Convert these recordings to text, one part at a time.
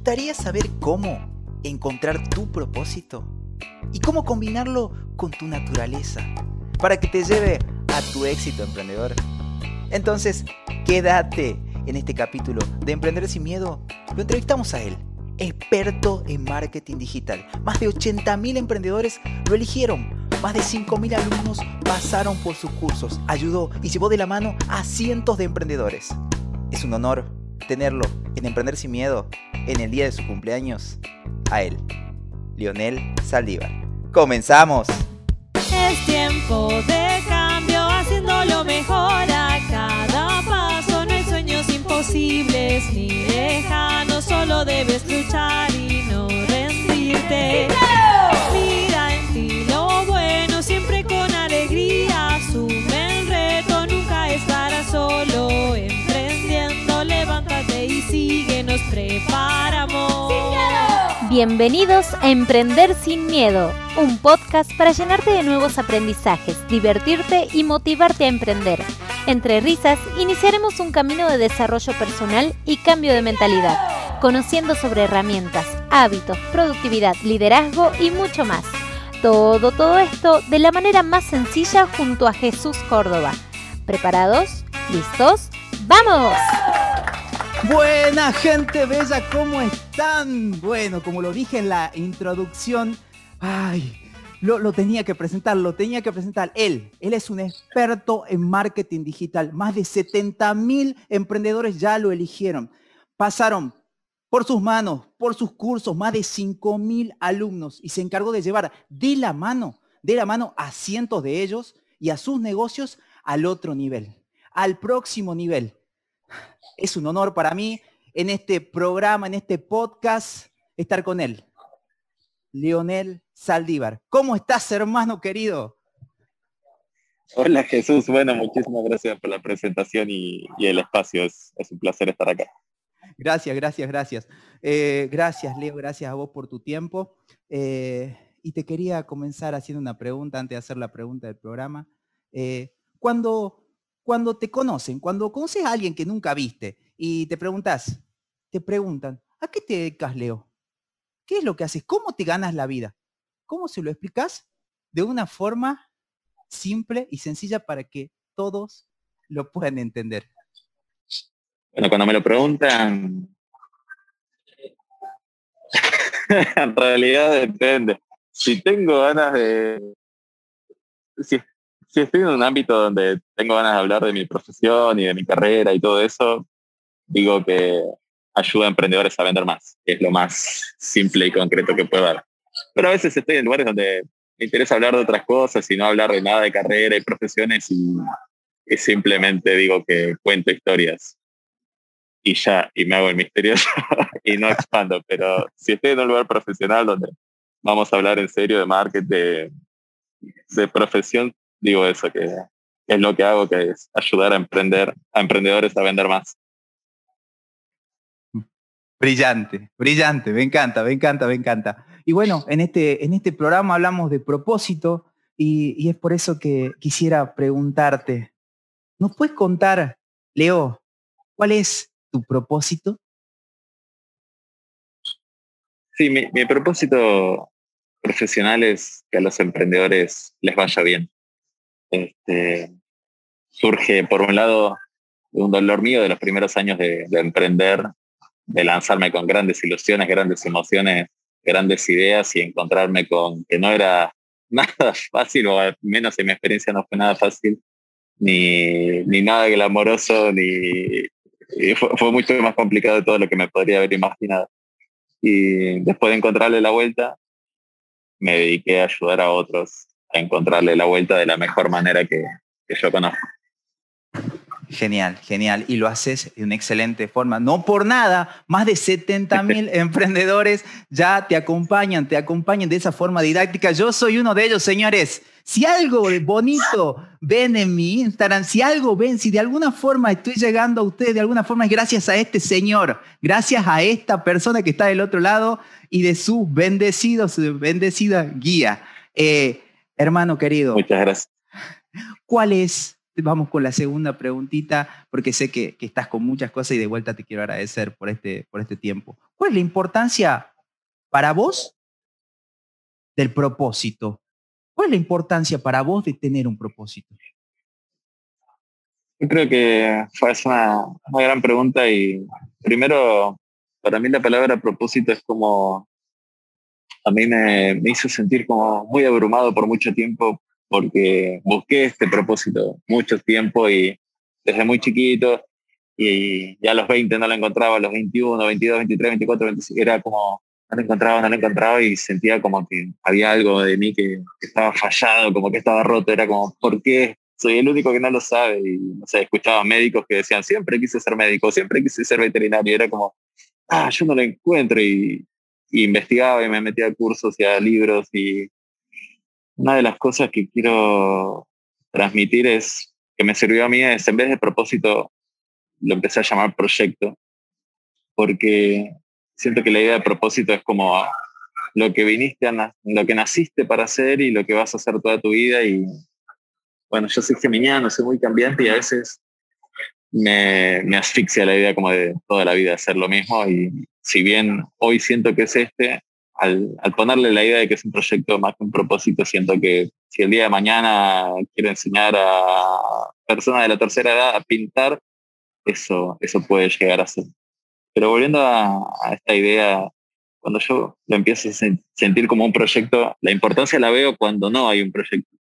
gustaría saber cómo encontrar tu propósito? ¿Y cómo combinarlo con tu naturaleza para que te lleve a tu éxito emprendedor? Entonces, quédate en este capítulo de Emprender sin Miedo. Lo entrevistamos a él, experto en marketing digital. Más de 80.000 emprendedores lo eligieron. Más de 5.000 alumnos pasaron por sus cursos. Ayudó y llevó de la mano a cientos de emprendedores. Es un honor tenerlo en Emprender sin Miedo en el día de su cumpleaños. A él, Lionel Saldívar. ¡Comenzamos! Bienvenidos a Emprender sin Miedo, un podcast para llenarte de nuevos aprendizajes, divertirte y motivarte a emprender. Entre risas, iniciaremos un camino de desarrollo personal y cambio de mentalidad, conociendo sobre herramientas, hábitos, productividad, liderazgo y mucho más. Todo, todo esto de la manera más sencilla junto a Jesús Córdoba. ¿Preparados? ¿Listos? ¡Vamos! Buena gente bella, ¿cómo están? Bueno, como lo dije en la introducción, ay, lo, lo, tenía que presentar, lo tenía que presentar. Él, él es un experto en marketing digital. Más de 70 mil emprendedores ya lo eligieron. Pasaron por sus manos, por sus cursos, más de 5 mil alumnos y se encargó de llevar de la mano, de la mano a cientos de ellos y a sus negocios al otro nivel, al próximo nivel. Es un honor para mí en este programa, en este podcast, estar con él. Leonel Saldívar. ¿Cómo estás, hermano querido? Hola Jesús, bueno, muchísimas gracias por la presentación y, y el espacio. Es, es, un placer estar acá. Gracias, gracias, gracias. Eh, gracias, Leo, gracias a vos por tu tiempo. Eh, y te quería comenzar haciendo una pregunta antes de hacer la pregunta del programa. Eh, cuando cuando te conocen, cuando conoces a alguien que nunca viste y te preguntas, te preguntan, ¿a qué te dedicas, Leo? ¿Qué es lo que haces? ¿Cómo te ganas la vida? ¿Cómo se lo explicas? De una forma simple y sencilla para que todos lo puedan entender. Bueno, cuando me lo preguntan, en realidad depende. Si tengo ganas de, si si estoy en un ámbito donde tengo ganas de hablar de mi profesión y de mi carrera y todo eso, digo que ayuda a emprendedores a vender más, es lo más simple y concreto que puedo dar. Pero a veces estoy en lugares donde me interesa hablar de otras cosas y no hablar de nada de carrera y profesiones y, y simplemente digo que cuento historias y ya, y me hago el misterioso y no expando. Pero si estoy en un lugar profesional donde vamos a hablar en serio de marketing, de, de profesión, digo eso, que es lo que hago, que es ayudar a emprender, a emprendedores a vender más. Brillante, brillante, me encanta, me encanta, me encanta. Y bueno, en este, en este programa hablamos de propósito y, es por eso que quisiera preguntarte, ¿nos puedes contar, Leo, cuál es tu propósito? Sí, mi, mi propósito profesional es que a los emprendedores les vaya bien este, surge, por un lado, de un dolor mío de los primeros años de, emprender, de lanzarme con grandes ilusiones, grandes emociones, grandes ideas y encontrarme con que no era nada fácil, o al menos en mi experiencia no fue nada fácil, ni, ni nada glamoroso, ni fue, mucho más complicado de todo lo que me podría haber imaginado. Y después de encontrarle la vuelta, me dediqué a ayudar a otros a encontrarle la vuelta de la mejor manera que, que yo conozco. Genial, genial. Y lo haces de una excelente forma. No por nada, más de 70 mil emprendedores ya te acompañan, te acompañan de esa forma didáctica. Yo soy uno de ellos, señores. Si algo bonito ven en mi Instagram, si algo ven, si de alguna forma estoy llegando a ustedes, de alguna forma es gracias a este señor, gracias a esta persona que está del otro lado y de su bendecido, su bendecida guía. Eh, Hermano querido. Muchas gracias. ¿Cuál es, vamos con la segunda preguntita, porque sé que, estás con muchas cosas y de vuelta te quiero agradecer por este, por este tiempo. ¿Cuál es la importancia para vos del propósito? ¿Cuál es la importancia para vos de tener un propósito? Yo creo que fue una, una gran pregunta y primero, para mí la palabra propósito es como, a mí me, me hizo sentir como muy abrumado por mucho tiempo porque busqué este propósito mucho tiempo y desde muy chiquito y ya a los 20 no lo encontraba, a los 21, 22, 23, 24, 25, era como, no lo encontraba, no lo encontraba y sentía como que había algo de mí que, estaba fallado, como que estaba roto, era como, ¿por qué? Soy el único que no lo sabe y, no sé, escuchaba médicos que decían, siempre quise ser médico, siempre quise ser veterinario, era como, ah, yo no lo encuentro y, y investigaba y me metía a cursos y a libros y una de las cosas que quiero transmitir es, que me sirvió a mí, es en vez de propósito, lo empecé a llamar proyecto, porque siento que la idea de propósito es como lo que viniste, a lo que naciste para hacer y lo que vas a hacer toda tu vida. Y bueno, yo soy geminiano, soy muy cambiante y a veces me, me asfixia la idea como de toda la vida hacer lo mismo. Y si bien hoy siento que es este, al, ponerle la idea de que es un proyecto más que un propósito, siento que si el día de mañana quiero enseñar a personas de la tercera edad a pintar, eso, eso puede llegar a ser. Pero volviendo a, esta idea, cuando yo lo empiezo a sentir como un proyecto, la importancia la veo cuando no hay un proyecto.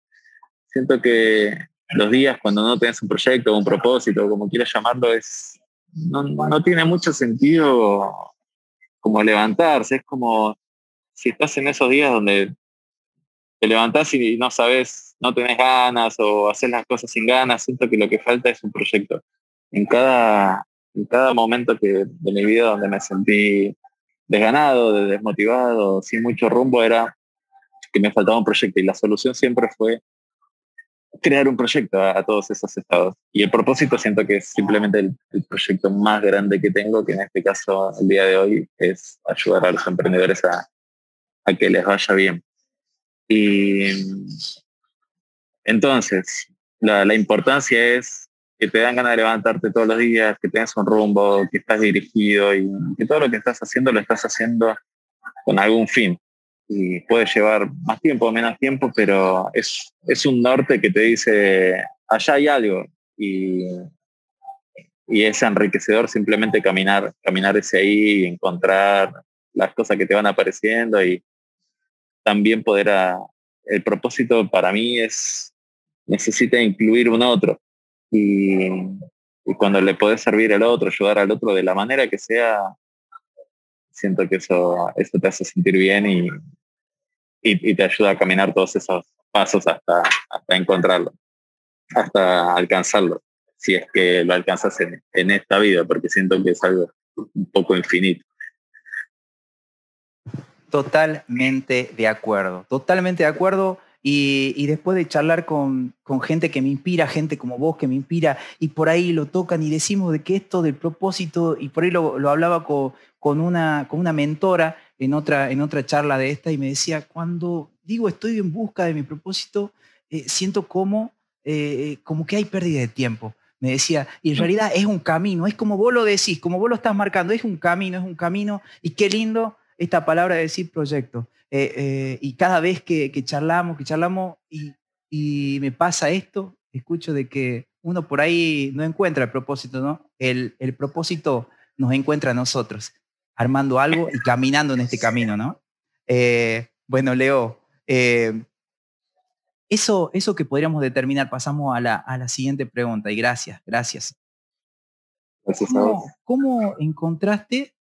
Siento que los días cuando no tienes un proyecto, un propósito, como quieras llamarlo, es, no, no tiene mucho sentido como levantarse, es como si estás en esos días donde te levantás y no sabes, no tenés ganas o haces las cosas sin ganas, siento que lo que falta es un proyecto. En cada, en cada momento que, de mi vida donde me sentí desganado, desmotivado, sin mucho rumbo, era que me faltaba un proyecto y la solución siempre fue crear un proyecto a, todos esos estados. Y el propósito siento que es simplemente el, el, proyecto más grande que tengo, que en este caso, el día de hoy, es ayudar a los emprendedores a, que les vaya bien. Y entonces, la, importancia es que te dan ganas de levantarte todos los días, que tengas un rumbo, que estás dirigido y que todo lo que estás haciendo lo estás haciendo con algún fin. Y puede llevar más tiempo o menos tiempo, pero es, es un norte que te dice, allá hay algo. Y, y es enriquecedor simplemente caminar, caminar ese ahí y encontrar las cosas que te van apareciendo y, también poder a, el propósito para mí es, necesita incluir un otro. Y, cuando le puedes servir al otro, ayudar al otro de la manera que sea, siento que eso, eso te hace sentir bien y, y, te ayuda a caminar todos esos pasos hasta, hasta encontrarlo, hasta alcanzarlo, si es que lo alcanzas en, en esta vida, porque siento que es algo un poco infinito. Totalmente de acuerdo, totalmente de acuerdo. Y, después de charlar con, gente que me inspira, gente como vos que me inspira, y por ahí lo tocan y decimos de que esto del propósito, y por ahí lo, hablaba con, una, con una mentora en otra, en otra charla de esta, y me decía, cuando digo estoy en busca de mi propósito, eh, siento como, eh, como que hay pérdida de tiempo. Me decía, y en realidad es un camino, es como vos lo decís, como vos lo estás marcando, es un camino, es un camino, y qué lindo esta palabra de decir proyecto. Eh, eh, y cada vez que, charlamos, que charlamos y, me pasa esto, escucho de que uno por ahí no encuentra el propósito, ¿no? El, propósito nos encuentra a nosotros, armando algo y caminando en este camino, ¿no? Eh, bueno, Leo, eso, eso que podríamos determinar, pasamos a la, a la siguiente pregunta y gracias, gracias. Gracias ¿Cómo encontraste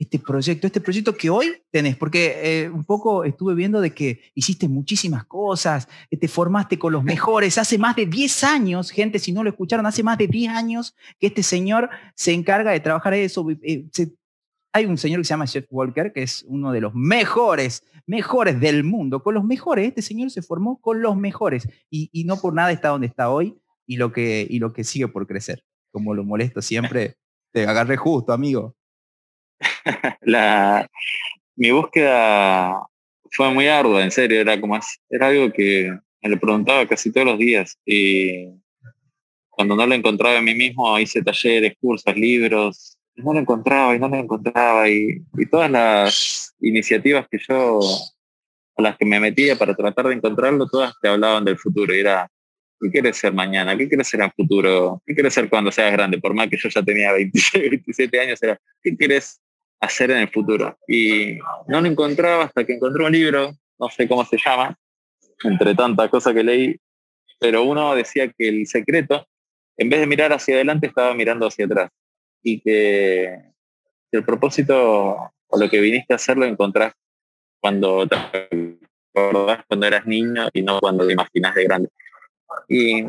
este proyecto, este proyecto que hoy tenés, porque eh, un poco estuve viendo de que hiciste muchísimas cosas, eh, te formaste con los mejores, hace más de 10 años, gente, si no lo escucharon, hace más de 10 años que este señor se encarga de trabajar eso. Eh, hay un señor que se llama Jeff Walker, que es uno de los mejores, mejores del mundo, con los mejores, este señor se formó con los mejores y, y no por nada está donde está hoy y lo que, y lo que sigue por crecer. Como lo molesto siempre, te agarré justo, amigo. la, mi búsqueda fue muy ardua, en serio, era como era algo que me lo preguntaba casi todos los días y cuando no lo encontraba en mí mismo, hice talleres, cursos, libros, no lo encontraba y no lo encontraba y, todas las iniciativas que yo a las que me metía para tratar de encontrarlo, todas te hablaban del futuro. Era, ¿qué quieres ser mañana? ¿Qué quieres ser el futuro? ¿Qué quieres ser cuando seas grande? Por más que yo ya tenía 26, 27 años, era, ¿qué quieres hacer en el futuro? Y no lo encontraba hasta que encontré un libro, no sé cómo se llama, entre tantas cosas que leí, pero uno decía que el secreto, en vez de mirar hacia adelante, estaba mirando hacia atrás. Y que, el propósito o lo que viniste a hacer lo encontrás cuando te acordás cuando eras niño y no cuando te imaginas de grande. Y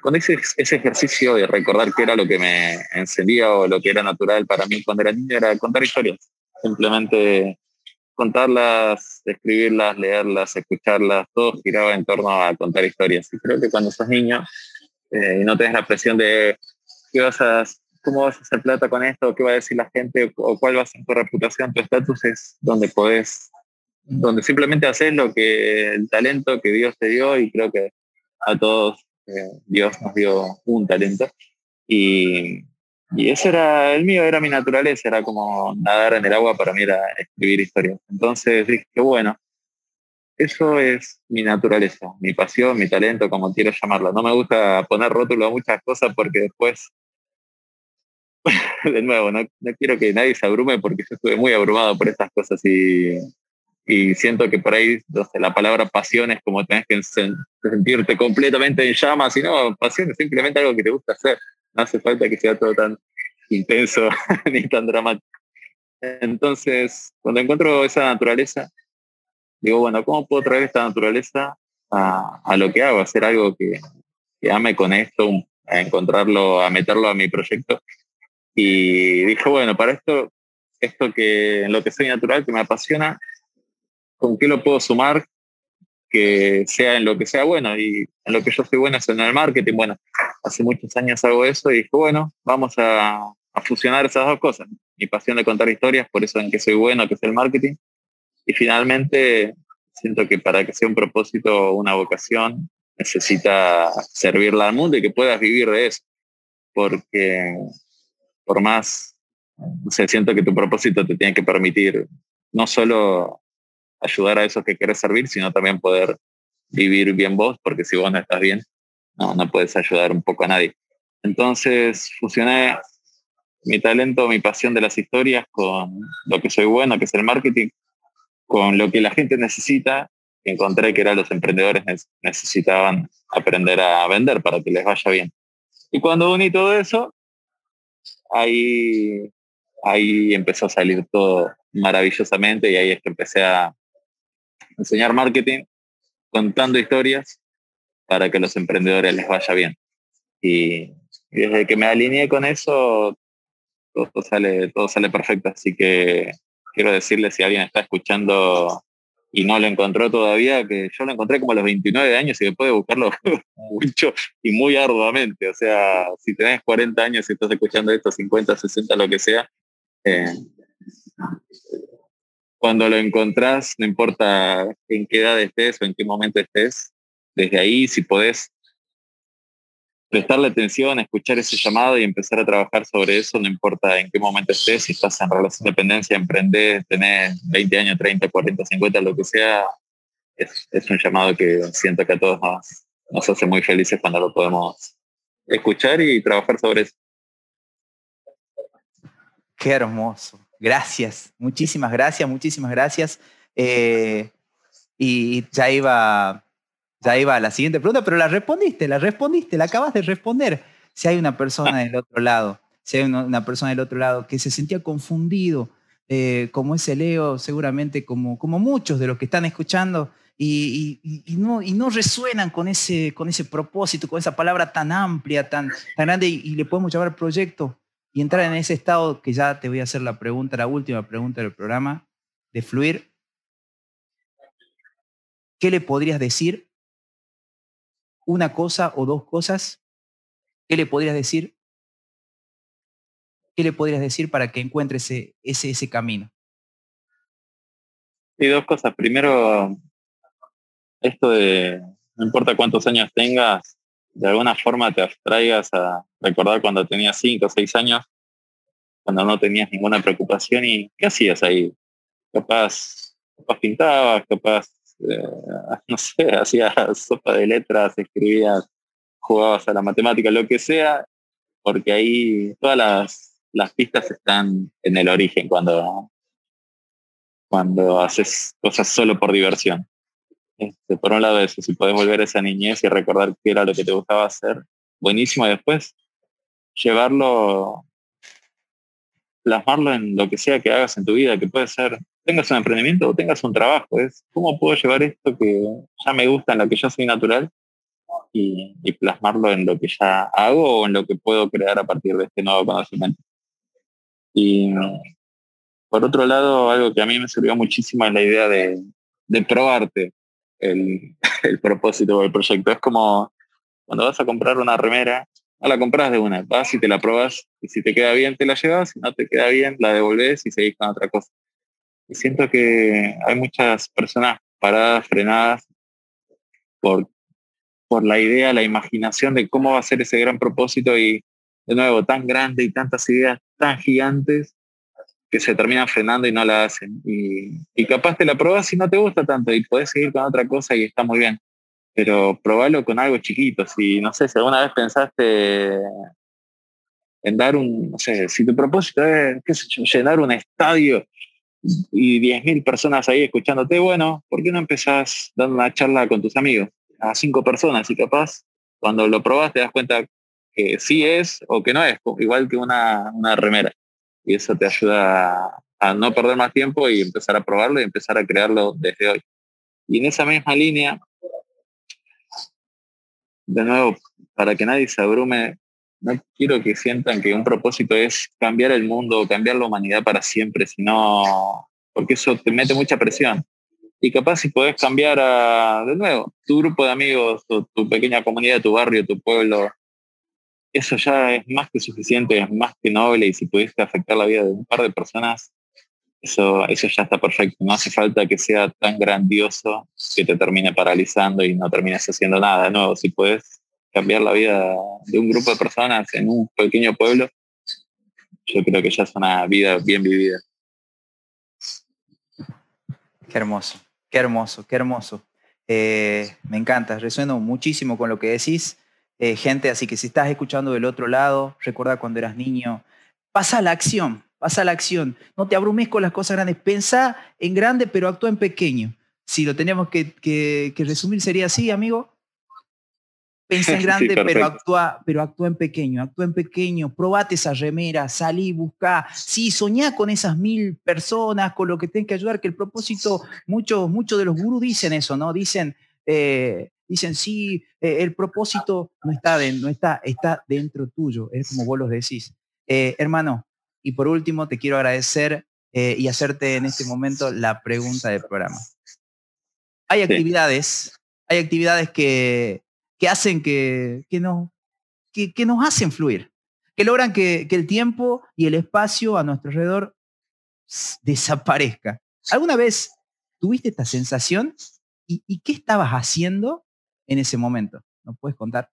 cuando hice ese ejercicio de recordar qué era lo que me encendía o lo que era natural para mí cuando era niño era contar historias. Simplemente contarlas, escribirlas, leerlas, escucharlas, todo giraba en torno a contar historias. Y creo que cuando sos niño eh, y no tenés la presión de qué vas a, cómo vas a hacer plata con esto, qué va a decir la gente o cuál va a ser tu reputación, tu estatus, es donde podés, donde simplemente haces lo que el talento que Dios te dio y creo que a todos eh, Dios nos dio un talento. Y y ese era el mío, era mi naturaleza, era como nadar en el agua para mí era escribir historias. Entonces dije, bueno, eso es mi naturaleza, mi pasión, mi talento, como quiero llamarlo. No me gusta poner rótulo a muchas cosas porque después, de nuevo, no, quiero que nadie se abrume porque yo estuve muy abrumado por estas cosas y, y siento que por ahí la palabra pasión es como tenés que sentirte completamente en llamas, y no, pasión es simplemente algo que te gusta hacer no hace falta que sea todo tan intenso ni tan dramático. Entonces, cuando encuentro esa naturaleza, digo, bueno, ¿cómo puedo traer esta naturaleza a, lo que hago? Hacer algo que, que, ame con esto, a encontrarlo, a meterlo a mi proyecto. Y dije, bueno, para esto, esto que lo que soy natural, que me apasiona, ¿con qué lo puedo sumar que sea en lo que sea bueno y en lo que yo soy bueno es en el marketing. Bueno, hace muchos años hago eso y dije, bueno, vamos a, fusionar esas dos cosas. Mi pasión de contar historias, por eso en que soy bueno, que es el marketing. Y finalmente, siento que para que sea un propósito, una vocación, necesita servirla al mundo y que puedas vivir de eso. Porque por más, o siento que tu propósito te tiene que permitir no solo ayudar a esos que quieres servir, sino también poder vivir bien vos, porque si vos no estás bien, no, puedes ayudar un poco a nadie. Entonces fusioné mi talento, mi pasión de las historias con lo que soy bueno, que es el marketing, con lo que la gente necesita. Encontré que era los emprendedores necesitaban aprender a vender para que les vaya bien. Y cuando uní todo eso, ahí, ahí empezó a salir todo maravillosamente y ahí es que empecé a, enseñar marketing contando historias para que los emprendedores les vaya bien. Y, desde que me alineé con eso, todo sale, todo sale perfecto. Así que quiero decirle si alguien está escuchando y no lo encontró todavía, que yo lo encontré como a los 29 años y después de buscarlo mucho y muy arduamente. O sea, si tenés 40 años y estás escuchando esto, 50, 60, lo que sea, eh, cuando lo encontrás, no importa en qué edad estés o en qué momento estés, desde ahí, si podés prestarle atención, escuchar ese llamado y empezar a trabajar sobre eso, no importa en qué momento estés, si estás en relación de dependencia, emprendés, tenés 20 años, 30, 40, 50, lo que sea, es, un llamado que siento que a todos nos, nos hace muy felices cuando lo podemos escuchar y trabajar sobre eso. Qué hermoso. Gracias, muchísimas gracias, muchísimas gracias. Eh, y ya iba, ya iba a la siguiente pregunta, pero la respondiste, la respondiste, la acabas de responder. Si hay una persona del otro lado, si hay una, persona del otro lado que se sentía confundido, eh, como ese Leo, seguramente como, como muchos de los que están escuchando, y, no, y no resuenan con ese, con ese propósito, con esa palabra tan amplia, tan, tan grande, y, y le podemos llamar proyecto, y entrar en ese estado que ya te voy a hacer la pregunta, la última pregunta del programa, de fluir, ¿qué le podrías decir? ¿Una cosa o dos cosas? ¿Qué le podrías decir? ¿Qué le podrías decir para que encuentre ese, ese, ese camino? Sí, dos cosas. Primero, esto de no importa cuántos años tengas, de alguna forma te abstraigas a recordar cuando tenías cinco o seis años, cuando no tenías ninguna preocupación y qué hacías ahí. Capaz, capaz pintabas, capaz, eh, no sé, hacías sopa de letras, escribías, jugabas a la matemática, lo que sea, porque ahí todas las, las pistas están en el origen cuando, cuando haces cosas solo por diversión. Este, por un lado eso, si puedes volver a esa niñez y recordar qué era lo que te gustaba hacer, buenísimo. Y después llevarlo, plasmarlo en lo que sea que hagas en tu vida, que puede ser, tengas un emprendimiento o tengas un trabajo. Es cómo puedo llevar esto que ya me gusta, en lo que yo soy natural, y, plasmarlo en lo que ya hago o en lo que puedo crear a partir de este nuevo conocimiento. Y por otro lado, algo que a mí me sirvió muchísimo es la idea de, de probarte el, el propósito del proyecto. Es como cuando vas a comprar una remera, no la compras de una, vas y te la probas y si te queda bien te la llevas, si no te queda bien la devolves y seguís con otra cosa. Y siento que hay muchas personas paradas, frenadas por, por la idea, la imaginación de cómo va a ser ese gran propósito y de nuevo tan grande y tantas ideas tan gigantes que se terminan frenando y no la hacen. Y, y capaz te la probas y no te gusta tanto y puedes seguir con otra cosa y está muy bien. Pero probalo con algo chiquito. Si, no sé, si alguna vez pensaste en dar un, no sé, si tu propósito es, llenar un estadio y 10.000 personas ahí escuchándote, bueno, ¿por qué no empezás dando una charla con tus amigos? A cinco personas y capaz cuando lo probas te das cuenta que sí es o que no es, igual que una, una remera y eso te ayuda a, no perder más tiempo y empezar a probarlo y empezar a crearlo desde hoy. Y en esa misma línea, de nuevo, para que nadie se abrume, no quiero que sientan que un propósito es cambiar el mundo, cambiar la humanidad para siempre, sino porque eso te mete mucha presión. Y capaz si podés cambiar a, de nuevo, tu grupo de amigos, tu, tu pequeña comunidad, tu barrio, tu pueblo, eso ya es más que suficiente, es más que noble y si pudiste afectar la vida de un par de personas, eso, eso ya está perfecto. No hace falta que sea tan grandioso que te termine paralizando y no termines haciendo nada de nuevo. Si puedes cambiar la vida de un grupo de personas en un pequeño pueblo, yo creo que ya es una vida bien vivida. Qué hermoso, qué hermoso, qué hermoso. Eh, me encanta, resueno muchísimo con lo que decís. Eh, gente, así que si estás escuchando del otro lado, recuerda cuando eras niño, pasa la acción, pasa la acción. No te abrumes con las cosas grandes. Pensá en grande, pero actúa en pequeño. Si lo tenemos que, que, resumir, sería así, amigo. Pensa en grande, pero, actúa, pero actúa en pequeño, actúa en pequeño, probate esa remera, salí, busca. Sí, soñá con esas mil personas, con lo que tenés que ayudar, que el propósito, muchos muchos de los gurús dicen eso, ¿no? Dicen, eh, dicen, sí, eh, el propósito no está, no está, está dentro tuyo, es como vos lo decís. Eh, hermano, y por último, te quiero agradecer eh, y hacerte en este momento la pregunta del programa. Hay actividades, hay actividades que, que hacen que, que, no, que, que, nos hacen fluir, que logran que, que el tiempo y el espacio a nuestro alrededor desaparezca. ¿Alguna vez tuviste esta sensación? ¿Y, ¿Y, qué estabas haciendo en ese momento. ¿Nos puedes contar?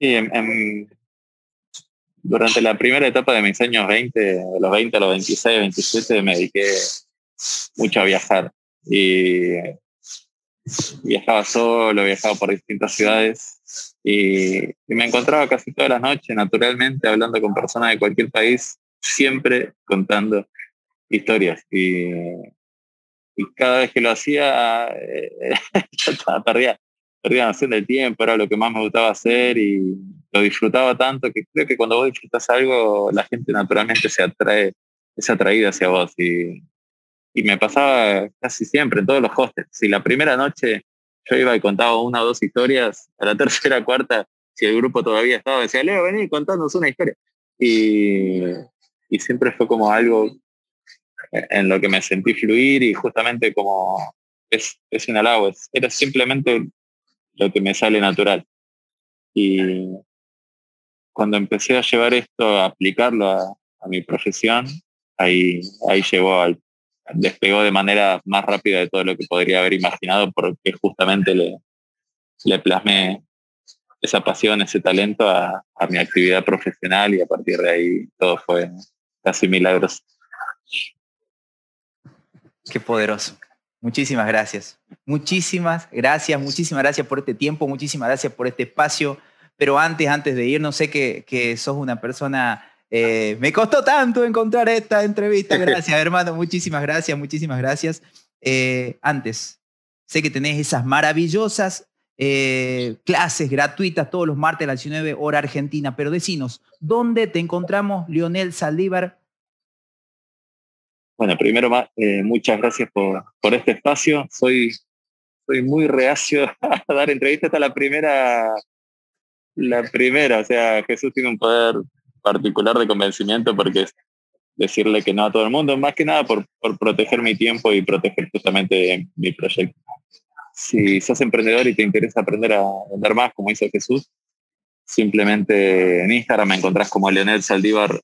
Sí, durante la primera etapa de mis años 20, de los 20 a los 26, 27, me dediqué mucho a viajar. Y viajaba solo, viajaba por distintas ciudades y, y, me encontraba casi todas las noches, naturalmente, hablando con personas de cualquier país, siempre contando historias. Y y cada vez que lo hacía, eh, perdía, perdía noción del tiempo, era lo que más me gustaba hacer y lo disfrutaba tanto que creo que cuando vos disfrutas algo, la gente naturalmente se atrae, es atraída hacia vos. Y, y me pasaba casi siempre en todos los hostels. Si la primera noche yo iba y contaba una o dos historias, a la tercera, cuarta, si el grupo todavía estaba, decía, Leo, vení, contándonos una historia. Y, y siempre fue como algo en lo que me sentí fluir y justamente como es, es un halago, era simplemente lo que me sale natural. Y cuando empecé a llevar esto, a aplicarlo a, mi profesión, ahí, ahí llegó al, despegó de manera más rápida de todo lo que podría haber imaginado porque justamente le, le plasmé esa pasión, ese talento a, a mi actividad profesional y a partir de ahí todo fue casi milagros. Qué poderoso. Muchísimas gracias. Muchísimas gracias, muchísimas gracias por este tiempo, muchísimas gracias por este espacio. Pero antes, antes de ir, no sé que, que sos una persona... Eh, me costó tanto encontrar esta entrevista. Gracias, hermano. Muchísimas gracias, muchísimas gracias. Eh, antes, sé que tenés esas maravillosas eh, clases gratuitas todos los martes a las 19 hora argentina, pero decinos, ¿dónde te encontramos, Lionel Saldívar? Bueno, primero, eh, muchas gracias por, por, este espacio. Soy, soy muy reacio a dar entrevistas hasta la primera, la primera, o sea, Jesús tiene un poder particular de convencimiento porque es decirle que no a todo el mundo, más que nada por, por proteger mi tiempo y proteger justamente mi proyecto. Si sos emprendedor y te interesa aprender a vender más, como hizo Jesús, simplemente en Instagram me encontrás como Leonel Saldívar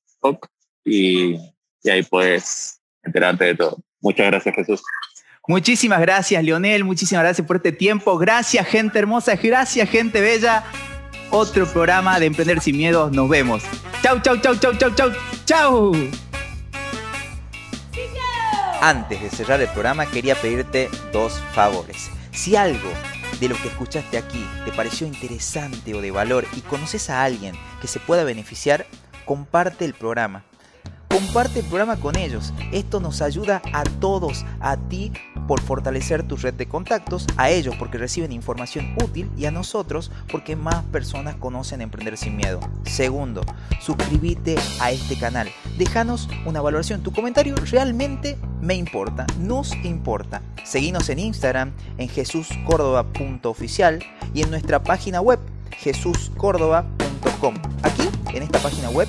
y, y ahí puedes enterarte de todo. Muchas gracias, Jesús. Muchísimas gracias, Leonel. Muchísimas gracias por este tiempo. Gracias, gente hermosa. Gracias, gente bella. Otro programa de Emprender Sin Miedo. Nos vemos. Chau, chau, chau, chau, chau, chau, chau. Antes de cerrar el programa, quería pedirte dos favores. Si algo de lo que escuchaste aquí te pareció interesante o de valor y conoces a alguien que se pueda beneficiar, comparte el programa comparte el programa con ellos. Esto nos ayuda a todos, a ti por fortalecer tu red de contactos, a ellos porque reciben información útil y a nosotros porque más personas conocen Emprender sin Miedo. Segundo, suscríbete a este canal. Déjanos una valoración. Tu comentario realmente me importa, nos importa. Seguinos en Instagram en jesuscórdoba.oficial y en nuestra página web jesuscórdoba.com. Aquí, en esta página web,